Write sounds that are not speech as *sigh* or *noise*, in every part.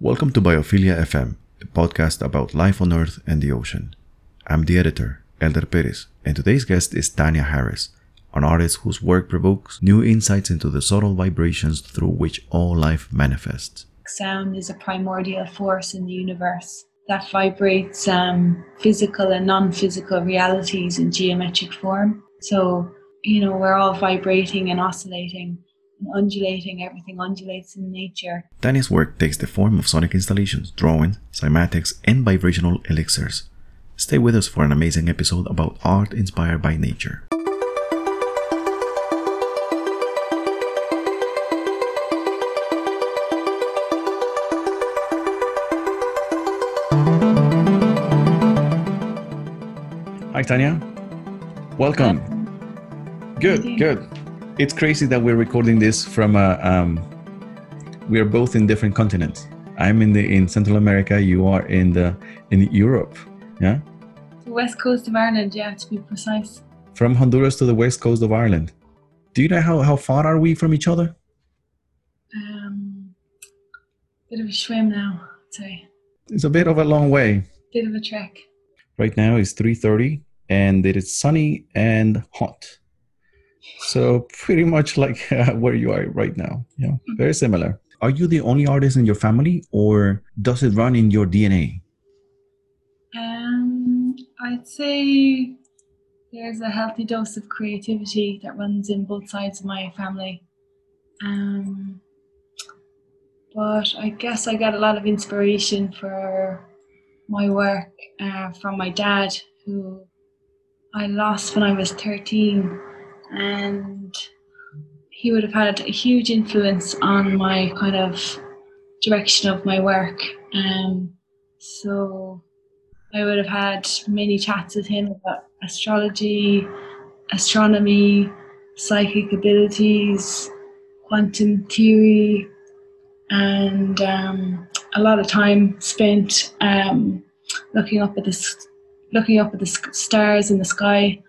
Welcome to Biophilia FM, a podcast about life on Earth and the ocean. I'm the editor, Elder Perez, and today's guest is Tanya Harris, an artist whose work provokes new insights into the subtle vibrations through which all life manifests. Sound is a primordial force in the universe that vibrates um, physical and non physical realities in geometric form. So, you know, we're all vibrating and oscillating undulating. Everything undulates in nature. Tanya's work takes the form of sonic installations, drawings, cymatics, and vibrational elixirs. Stay with us for an amazing episode about art inspired by nature. Hi, Tanya. Welcome. Good, good. It's crazy that we're recording this from a. Um, we are both in different continents. I'm in the in Central America. You are in the in Europe. Yeah. The west coast of Ireland, yeah, to be precise. From Honduras to the west coast of Ireland. Do you know how how far are we from each other? Um, bit of a swim now, I'd say. It's a bit of a long way. Bit of a trek. Right now it's 3:30 and it is sunny and hot. So pretty much like *laughs* uh, where you are right now. Yeah, very similar. Are you the only artist in your family, or does it run in your DNA? Um, I'd say there's a healthy dose of creativity that runs in both sides of my family. Um, but I guess I got a lot of inspiration for my work uh, from my dad, who I lost when I was 13, and he would have had a huge influence on my kind of direction of my work. Um, so I would have had many chats with him about astrology, astronomy, psychic abilities, quantum theory, and um, a lot of time spent um, looking up at the looking up at the stars in the sky.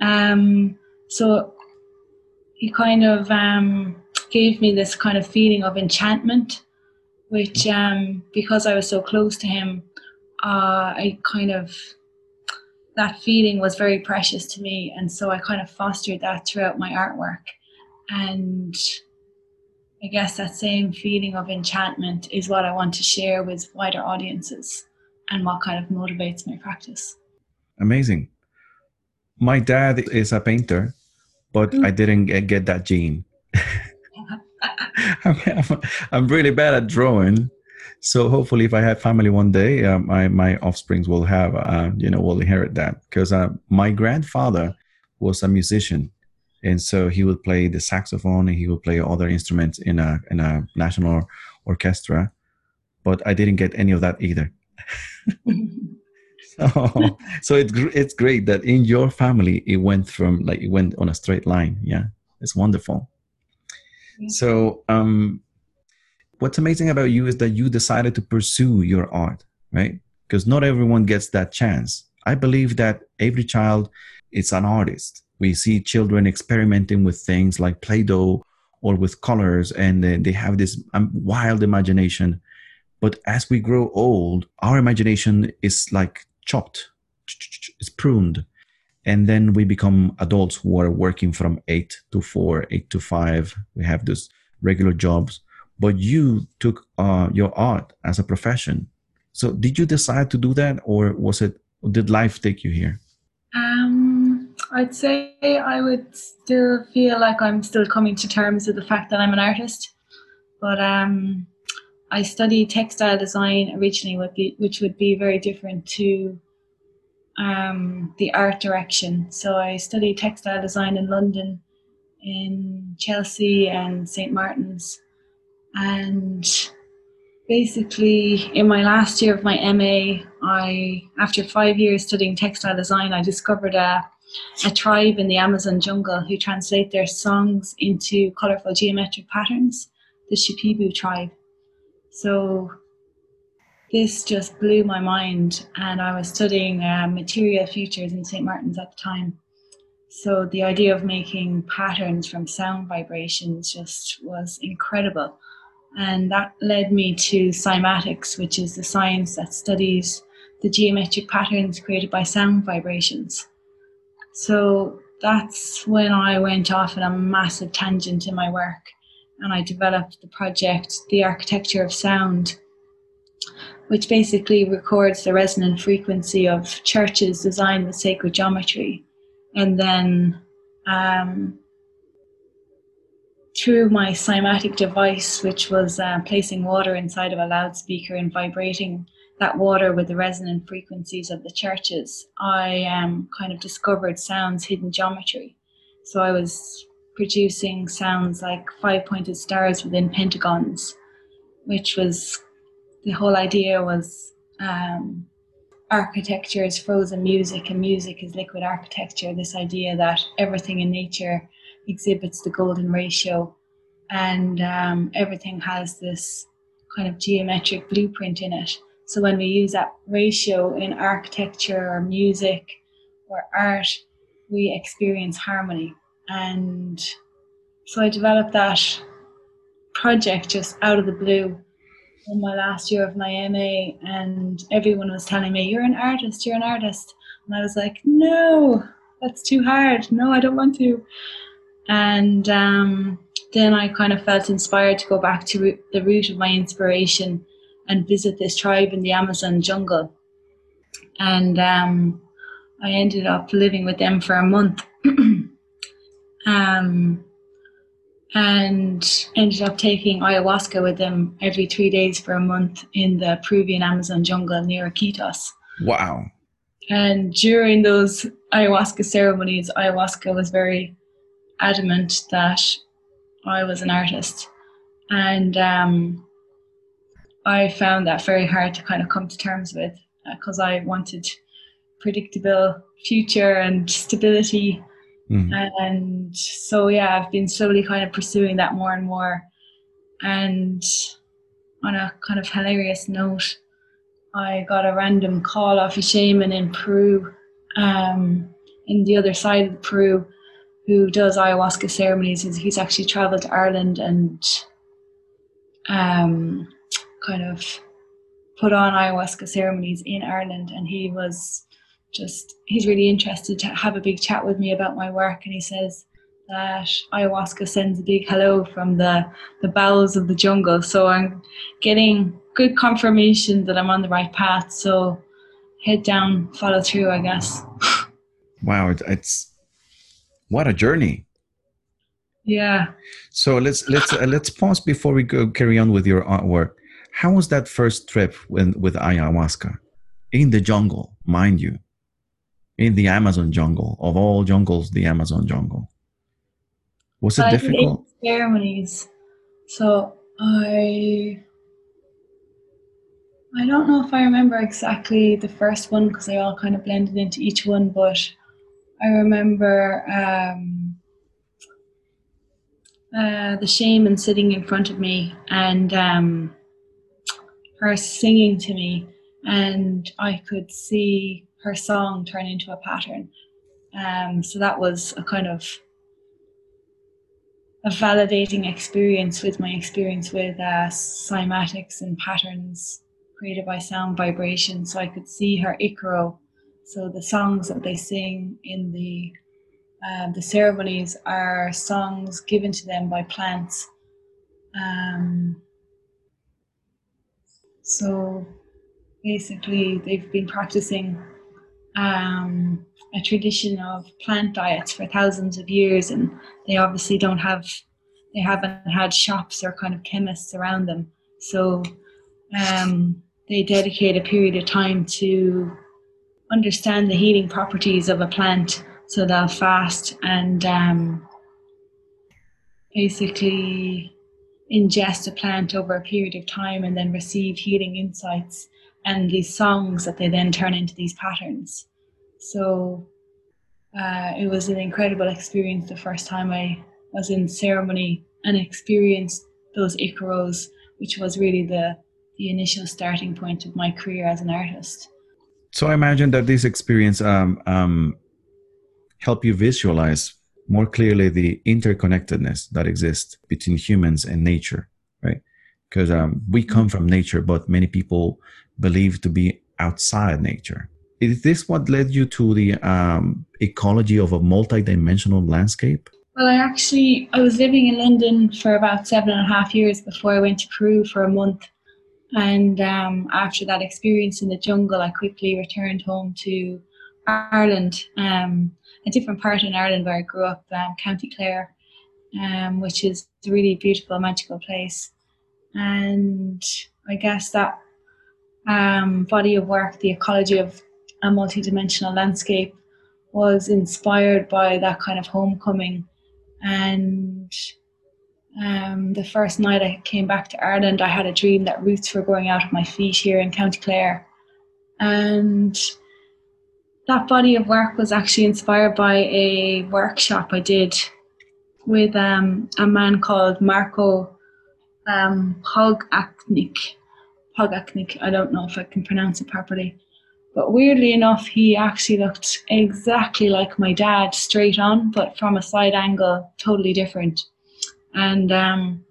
Um, so he kind of um, gave me this kind of feeling of enchantment, which um, because I was so close to him, uh, I kind of that feeling was very precious to me, and so I kind of fostered that throughout my artwork, and I guess that same feeling of enchantment is what I want to share with wider audiences and what kind of motivates my practice. Amazing. My dad is a painter, but mm. I didn't get, that gene. *laughs* I'm, I'm, really bad at drawing. So hopefully, if I have family one day, uh, my my offsprings will have, uh, you know, will inherit that. Because uh, my grandfather was a musician, and so he would play the saxophone and he would play other instruments in a in a national orchestra. But I didn't get any of that either. *laughs* so, *laughs* so it's it's great that in your family it went from like it went on a straight line. Yeah, it's wonderful. So, um, what's amazing about you is that you decided to pursue your art, right? Because not everyone gets that chance. I believe that every child is an artist. We see children experimenting with things like Play-Doh or with colors, and they have this um, wild imagination. But as we grow old, our imagination is like chopped, it's pruned. And then we become adults who are working from eight to four, eight to five. We have those regular jobs. But you took uh, your art as a profession. So did you decide to do that or was it, did life take you here? Um, I'd say I would still feel like I'm still coming to terms with the fact that I'm an artist. But um, I studied textile design originally, which would be very different to um, the art direction. So I studied textile design in London, in Chelsea and St. Martin's. And basically, in my last year of my MA, I, after five years studying textile design, I discovered a, a tribe in the Amazon jungle who translate their songs into colorful geometric patterns, the Shipibo tribe. So this just blew my mind, and I was studying uh, material futures in St. Martin's at the time. So the idea of making patterns from sound vibrations just was incredible. And that led me to cymatics, which is the science that studies the geometric patterns created by sound vibrations. So that's when I went off on a massive tangent in my work and I developed the project, The Architecture of Sound, which basically records the resonant frequency of churches designed with sacred geometry. And then um, through my cymatic device, which was uh, placing water inside of a loudspeaker and vibrating that water with the resonant frequencies of the churches, I um, kind of discovered sounds hidden geometry. So I was producing sounds like five pointed stars within pentagons, which was the whole idea was um, architecture is frozen music and music is liquid architecture. This idea that everything in nature exhibits the golden ratio and um, everything has this kind of geometric blueprint in it. So when we use that ratio in architecture or music or art, we experience harmony. And so I developed that project just out of the blue in my last year of my MA, and everyone was telling me, You're an artist, you're an artist. And I was like, No, that's too hard. No, I don't want to. And um, then I kind of felt inspired to go back to the root of my inspiration and visit this tribe in the Amazon jungle. And um, I ended up living with them for a month. *clears throat* um, and ended up taking ayahuasca with them every three days for a month in the Peruvian Amazon jungle near Iquitos. Wow. And during those ayahuasca ceremonies, ayahuasca was very adamant that I was an artist. And um, I found that very hard to kind of come to terms with because uh, I wanted predictable future and stability. Mm. And so, yeah, I've been slowly kind of pursuing that more and more. And on a kind of hilarious note, I got a random call off a shaman in Peru, um, in the other side of Peru, who does ayahuasca ceremonies. He's actually traveled to Ireland and um, kind of put on ayahuasca ceremonies in Ireland. And he was just, he's really interested to have a big chat with me about my work. And he says that ayahuasca sends a big hello from the, the bowels of the jungle. So I'm getting good confirmation that I'm on the right path. So head down, follow through, I guess. wow, it's what a journey. Yeah. So let's let's uh, let's pause before we go carry on with your artwork. How was that first trip with with ayahuasca in the jungle, mind you, in the Amazon jungle of all jungles, the Amazon jungle? Was it I difficult? Ceremonies. So I I don't know if I remember exactly the first one because they all kind of blended into each one, but I remember um, uh, the shaman sitting in front of me and um, her singing to me, and I could see her song turn into a pattern. Um, so that was a kind of a validating experience with my experience with uh, cymatics and patterns created by sound vibration. So I could see her Icaro so the songs that they sing in the uh, the ceremonies are songs given to them by plants. Um, so basically, they've been practicing um, a tradition of plant diets for thousands of years, and they obviously don't have they haven't had shops or kind of chemists around them. So um, they dedicate a period of time to understand the healing properties of a plant. So they'll fast and um, basically ingest a plant over a period of time and then receive healing insights and these songs that they then turn into these patterns. So uh, it was an incredible experience the first time I was in ceremony and experienced those Icaros, which was really the, the initial starting point of my career as an artist. So I imagine that this experience um, um, help you visualize more clearly the interconnectedness that exists between humans and nature, right? Because um, we come from nature, but many people believe to be outside nature. Is this what led you to the um, ecology of a multi-dimensional landscape? Well, I actually I was living in London for about seven and a half years before I went to Peru for a month, and um, after that experience in the jungle, I quickly returned home to Ireland, um, a different part in Ireland where I grew up, um, County Clare, um, which is a really beautiful, magical place. And I guess that um, body of work, the ecology of a multidimensional landscape, was inspired by that kind of homecoming. And um, the first night I came back to Ireland, I had a dream that roots were growing out of my feet here in County Clare. And that body of work was actually inspired by a workshop I did with um, a man called Marko um, Pogacnik. I don't know if I can pronounce it properly. But weirdly enough, he actually looked exactly like my dad, straight on, but from a side angle, totally different. And um,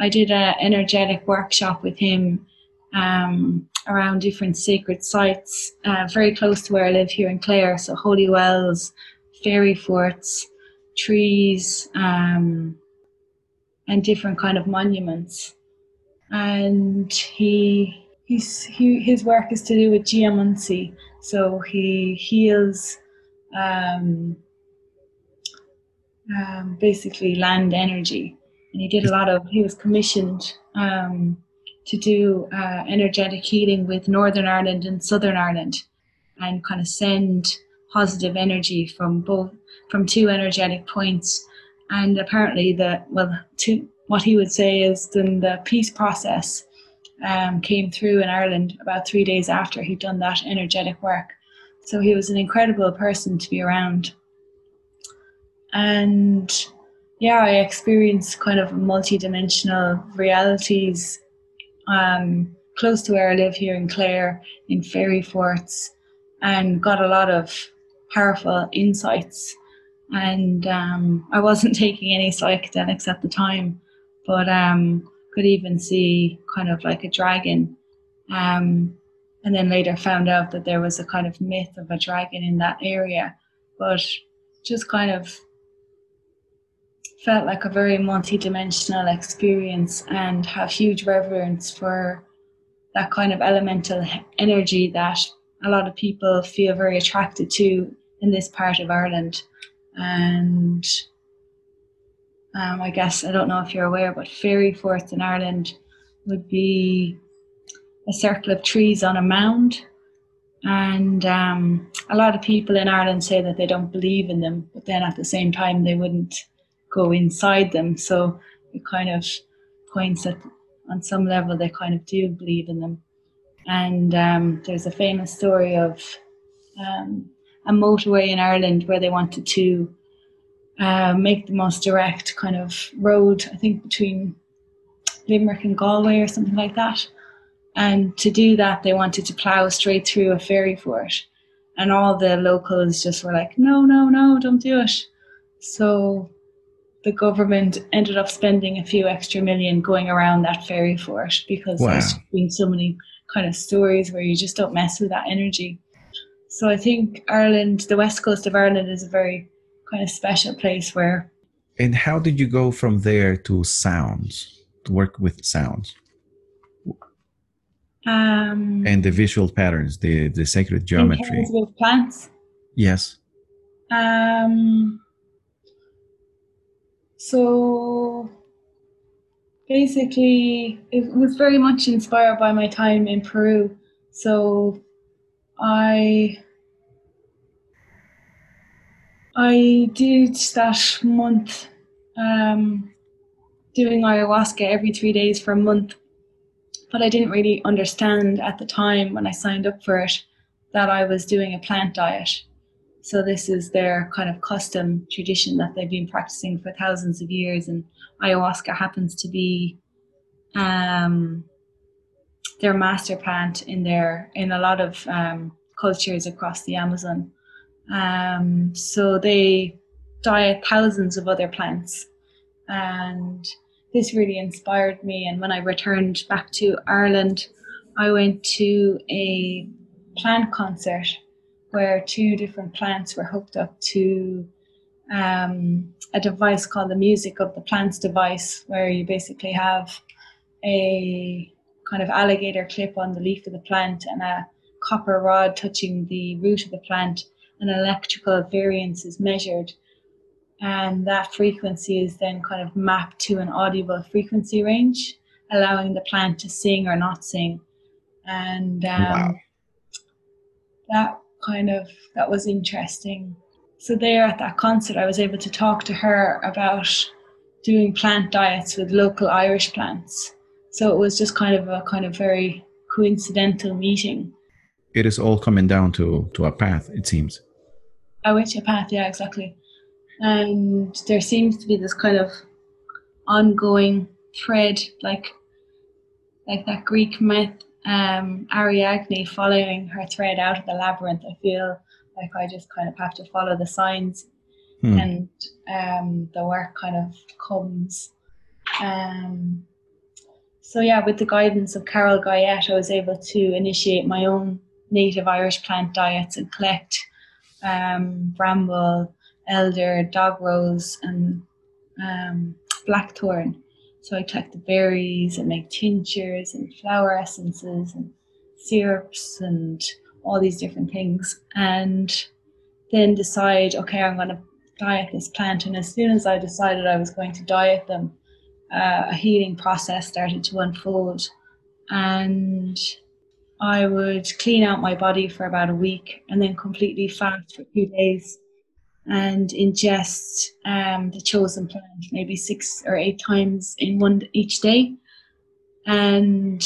I did an energetic workshop with him um, around different sacred sites, uh, very close to where I live here in Clare. So holy wells, fairy forts, trees, um, and different kind of monuments. And he, he's, he, his work is to do with geomancy. So he heals um, um, basically land energy. And he did a lot of, he was commissioned um, to do uh, energetic healing with Northern Ireland and Southern Ireland and kind of send positive energy from both from two energetic points and apparently the well to what he would say is then the peace process um, came through in Ireland about three days after he'd done that energetic work so he was an incredible person to be around and yeah I experienced kind of multi-dimensional realities um, close to where I live here in Clare in fairy forts and got a lot of powerful insights. And um, I wasn't *laughs* taking any psychedelics at the time, but um, could even see kind of like a dragon. Um, and then later found out that there was a kind of myth of a dragon in that area, but just kind of felt like a very multi-dimensional experience and have huge reverence for that kind of elemental energy that a lot of people feel very attracted to in this part of Ireland. And um, I guess, I don't know if you're aware, but fairy forts in Ireland would be a circle of trees on a mound. And um, a lot of people in Ireland say that they don't believe in them, but then at the same time, they wouldn't go inside them. So it kind of points at, on some level, they kind of do believe in them. And um, there's a famous story of um, a motorway in Ireland where they wanted to uh, make the most direct kind of road, I think between Limerick and Galway or something like that. And to do that, they wanted to plough straight through a fairy fort. And all the locals just were like, no, no, no, don't do it. So the government ended up spending a few extra million going around that fairy fort because wow. there's been so many kind of stories where you just don't mess with that energy. So I think Ireland, the west coast of Ireland, is a very kind of special place where. And how did you go from there to sounds, to work with sounds? Um, and the visual patterns, the the sacred geometry. With plants. Yes. Um, so basically, it was very much inspired by my time in Peru. So I I did that month um, doing ayahuasca every three days for a month, but I didn't really understand at the time when I signed up for it that I was doing a plant diet. So this is their kind of custom tradition that they've been practicing for thousands of years, and ayahuasca happens to be um, their master plant in their in a lot of um, cultures across the Amazon. Um, so they diet thousands of other plants, and this really inspired me. And when I returned back to Ireland, I went to a plant concert where two different plants were hooked up to um, a device called the Music of the Plants device, where you basically have a kind of alligator clip on the leaf of the plant and a copper rod touching the root of the plant, and electrical variance is measured. And that frequency is then kind of mapped to an audible frequency range, allowing the plant to sing or not sing. And um, wow. that kind of that was interesting. So there at that concert, I was able to talk to her about doing plant diets with local Irish plants. So it was just kind of a kind of very coincidental meeting. It is all coming down to to a path, it seems. A witch a path, yeah, exactly. And there seems to be this kind of ongoing thread, like like that Greek myth um, Ariadne following her thread out of the labyrinth. I feel like I just kind of have to follow the signs, hmm. and um, the work kind of comes. Um, so yeah, with the guidance of Carol Guyette, I was able to initiate my own native Irish plant diets and collect um, bramble, elder, dog rose, and um, blackthorn so I collect the berries and make tinctures and flower essences and syrups and all these different things. And then decide, okay, I'm going to diet this plant. And as soon as I decided I was going to diet them, uh, a healing process started to unfold. And I would clean out my body for about a week and then completely fast for a few days and ingest um, the chosen plant maybe six or eight times in one each day. And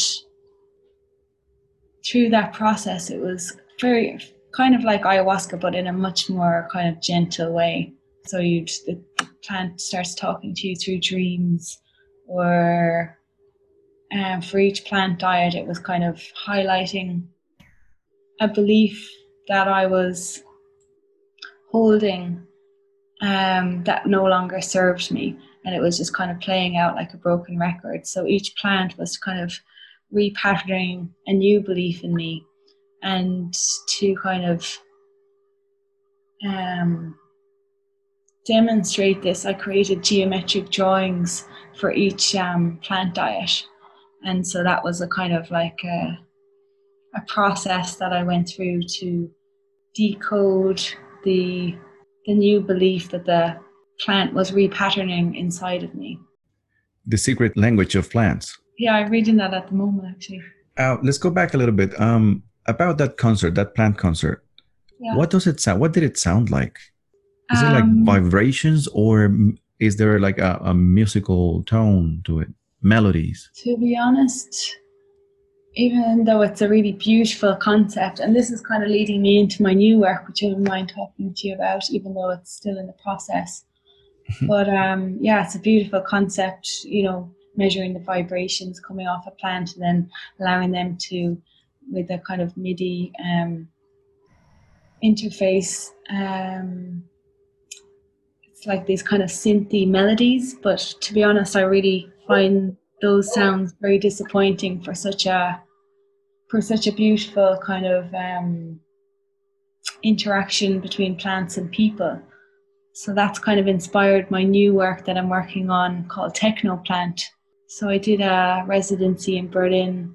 through that process, it was very kind of like ayahuasca, but in a much more kind of gentle way. So you the, the plant starts talking to you through dreams, or um, for each plant diet, it was kind of highlighting a belief that I was holding um, that no longer served me. And it was just kind of playing out like a broken record. So each plant was kind of repatterning a new belief in me and to kind of um, demonstrate this, I created geometric drawings for each um, plant diet. And so that was a kind of like a, a process that I went through to decode the the new belief that the plant was repatterning inside of me. The secret language of plants. Yeah, I'm reading that at the moment actually. Uh, let's go back a little bit. Um, about that concert, that plant concert. Yeah. What does it sound? What did it sound like? Is um, it like um, vibrations, or is there like a, a musical tone to it? Melodies. To be honest, even though it's a really beautiful concept, and this is kind of leading me into my new work, which I wouldn't mind talking to you about, even though it's still in the process. *laughs* But um, yeah, it's a beautiful concept, you know, measuring the vibrations coming off a plant and then allowing them to, with a kind of MIDI um, interface, um, it's like these kind of synthy melodies. But to be honest, I really find those sounds very disappointing for such a for such a beautiful kind of um, interaction between plants and people. So that's kind of inspired my new work that I'm working on called Technoplant. So I did a residency in Berlin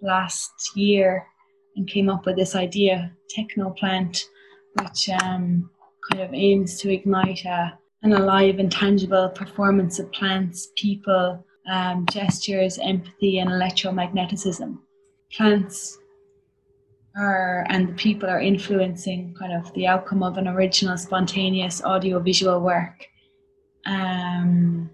last year and came up with this idea, Technoplant, which um, kind of aims to ignite a, an alive and tangible performance of plants, people, um, gestures, empathy, and electromagnetism. Plants are and the people are influencing kind of the outcome of an original spontaneous audiovisual work. Um,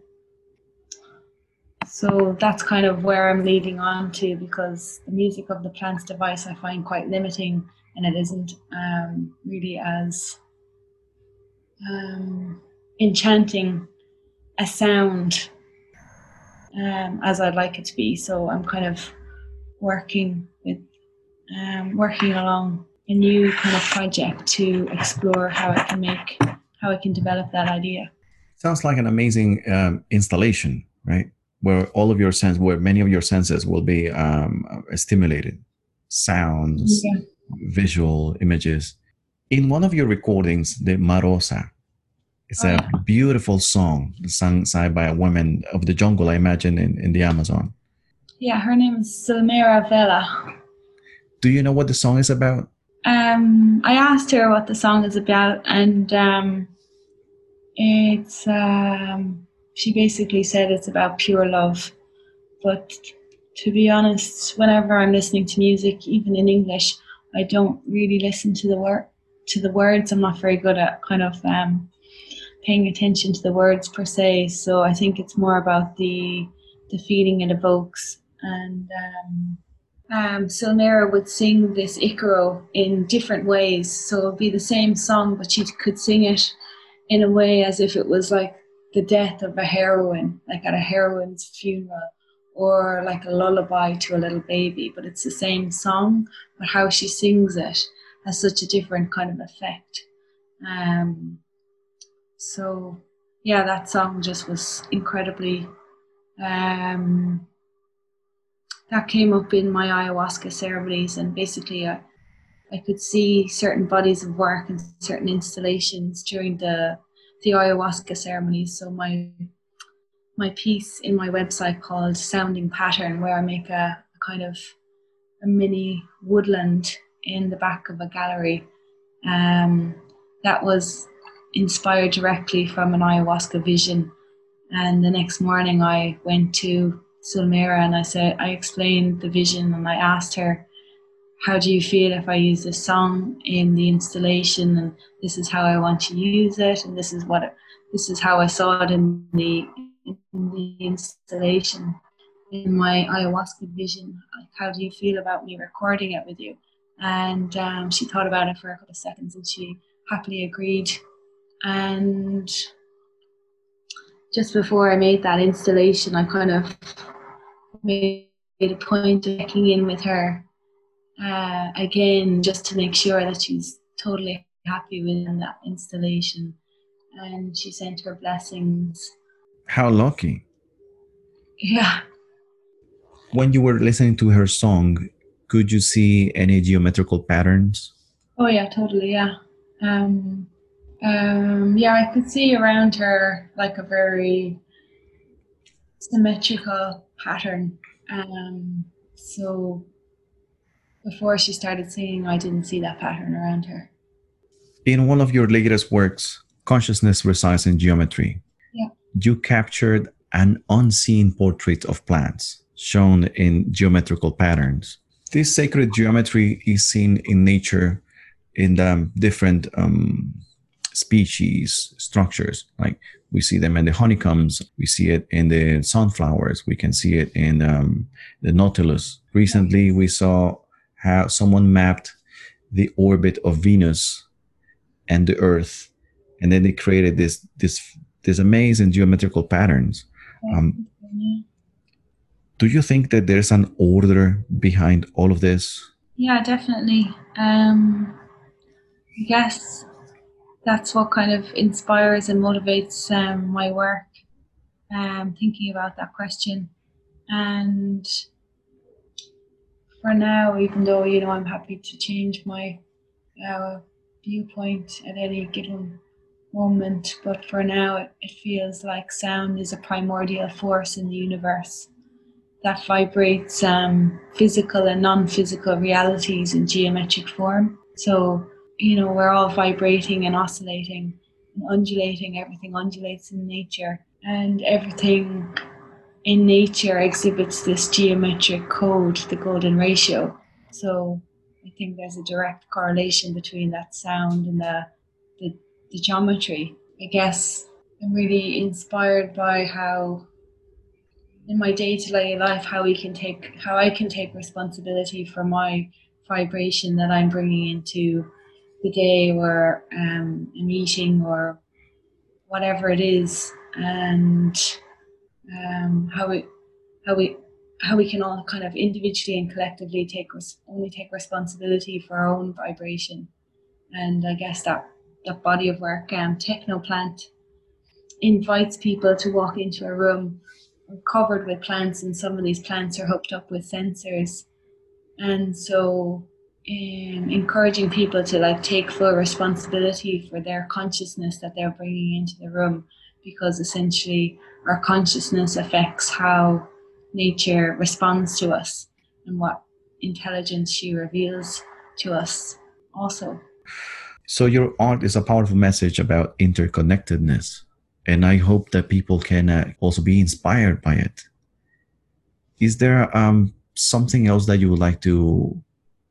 so that's kind of where i'm leading on to because the music of the plants device i find quite limiting and it isn't um, really as um, enchanting a sound um, as i'd like it to be so i'm kind of working with um, working along a new kind of project to explore how I can make how I can develop that idea. Sounds like an amazing um, installation, right? where all of your sense, where many of your senses will be um, stimulated, sounds, yeah. visual images. In one of your recordings, the Marosa, it's oh, a yeah. beautiful song sung by a woman of the jungle, I imagine, in, in the Amazon. Yeah, her name is Silmera Vela. Do you know what the song is about? Um, I asked her what the song is about, and um, it's um, she basically said it's about pure love. But to be honest, whenever I'm listening to music, even in English, I don't really listen to the word to the words. I'm not very good at kind of um, paying attention to the words per se. So I think it's more about the the feeling it evokes. And um, um, Silmera would sing this Icaro in different ways. So it'd be the same song, but she could sing it in a way as if it was like the death of a heroine, like at a heroine's funeral, or like a lullaby to a little baby, but it's the same song, but how she sings it has such a different kind of effect. Um, so, yeah, that song just was incredibly. Um, that came up in my ayahuasca ceremonies, and basically, I, I could see certain bodies of work and certain installations during the the ayahuasca ceremonies. So my my piece in my website called Sounding Pattern, where I make a, a kind of a mini woodland in the back of a gallery. Um, that was inspired directly from an ayahuasca vision. And the next morning, I went to Silmera and I said, I explained the vision and I asked her how do you feel if I use this song in the installation? And this is how I want to use it. And this is what it, this is how I saw it in the in the installation in my ayahuasca vision. Like how do you feel about me recording it with you? And um, she thought about it for a couple of seconds and she happily agreed and just before I made that installation I kind of made a point of checking in with her uh, again, just to make sure that she's totally happy with that installation. And she sent her blessings. How lucky. Yeah. When you were listening to her song, could you see any geometrical patterns? Oh, yeah, totally. Yeah. Um, um, yeah, I could see around her like a very symmetrical pattern. Um, so before she started singing, I didn't see that pattern around her. In one of your latest works, Consciousness Resides in Geometry, yeah. you captured an unseen portrait of plants shown in geometrical patterns. This sacred geometry is seen in nature in the different um, species structures. Like we see them in the honeycombs, we see it in the sunflowers, we can see it in um, the nautilus. Recently, we saw how someone mapped the orbit of Venus and the Earth, and then they created this this this amazing geometrical patterns. Um, do you think that there's an order behind all of this? Yeah, definitely. Um, I guess that's what kind of inspires and motivates um, my work. Um, thinking about that question, and for now, even though you know I'm happy to change my uh, viewpoint at any given moment, but for now it, it feels like sound is a primordial force in the universe that vibrates um, physical and non-physical realities in geometric form. So you know we're all vibrating and oscillating and undulating. Everything undulates in nature, and everything in nature exhibits this geometric code, the golden ratio. So I think there's a direct correlation between that sound and the, the, the geometry. I guess I'm really inspired by how in my day-to-day life how we can take how I can take responsibility for my vibration that I'm bringing into the day or um, a meeting or whatever it is and um, how we how we how we can all kind of individually and collectively take res- only take responsibility for our own vibration. And i guess that that body of work um, technoplant invites people to walk into a room covered with plants, and some of these plants are hooked up with sensors, and so encouraging people to like take full responsibility for their consciousness that they're bringing into the room, because essentially our consciousness affects how nature responds to us and what intelligence she reveals to us also. So your art is a powerful message about interconnectedness, and I hope that people can uh, also be inspired by it. Is there um, something else that you would like to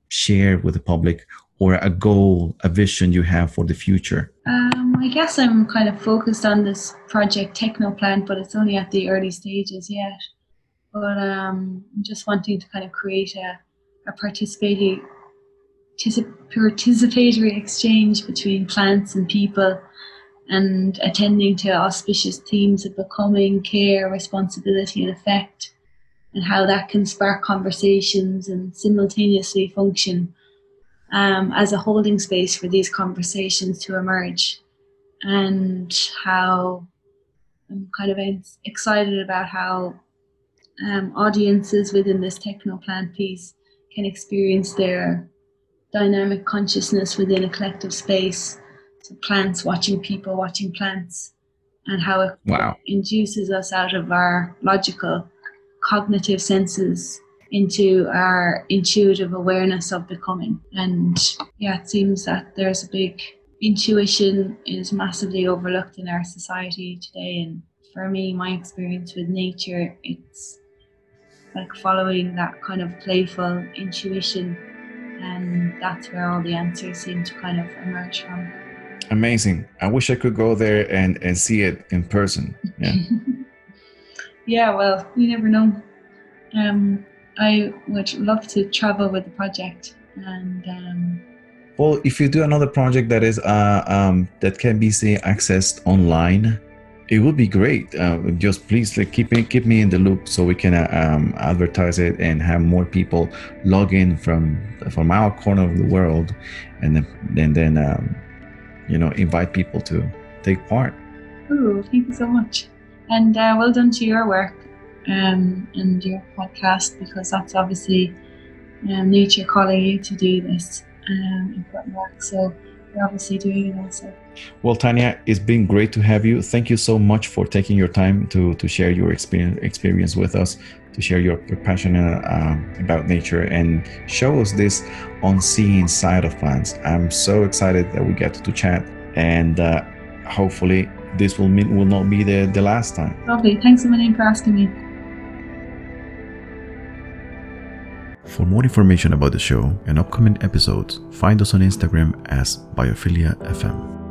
share with the public, or a goal, a vision you have for the future? Um, I guess I'm kind of focused on this project Technoplant, but it's only at the early stages yet. But um, I'm just wanting to kind of create a, a participating participatory exchange between plants and people and attending to auspicious themes of becoming, care, responsibility, and effect, and how that can spark conversations and simultaneously function um, as a holding space for these conversations to emerge, and how I'm kind of excited about how um, audiences within this technoplant piece can experience their dynamic consciousness within a collective space. So plants watching people watching plants, and how it wow. induces us out of our logical, cognitive senses into our intuitive awareness of becoming. And yeah, it seems that there's a big intuition is massively overlooked in our society today. And for me, my experience with nature, it's like following that kind of playful intuition and that's where all the answers seem to kind of emerge from. Amazing. I wish I could go there and, and see it in person. Yeah. *laughs* yeah, well, you never know. Um, I would love to travel with the project and um, well, if you do another project that is uh, um, that can be say accessed online, it would be great. Uh, just please like, keep me keep me in the loop so we can uh, um, advertise it and have more people log in from from our corner of the world, and then and then um, you know invite people to take part. Oh, thank you so much, and uh, well done to your work um, and your podcast because that's obviously um, nature calling you to do this um, important work. So you're obviously doing it also. Well, Tanya, it's been great to have you. Thank you so much for taking your time to, to share your experience, experience with us, to share your, passion uh, about nature and show us this unseen side of plants. I'm so excited that we get to chat and uh, hopefully this will mean, will not be the, the last time. Lovely. Thanks a million for asking me. For more information about the show and upcoming episodes, find us on Instagram as Biophilia FM.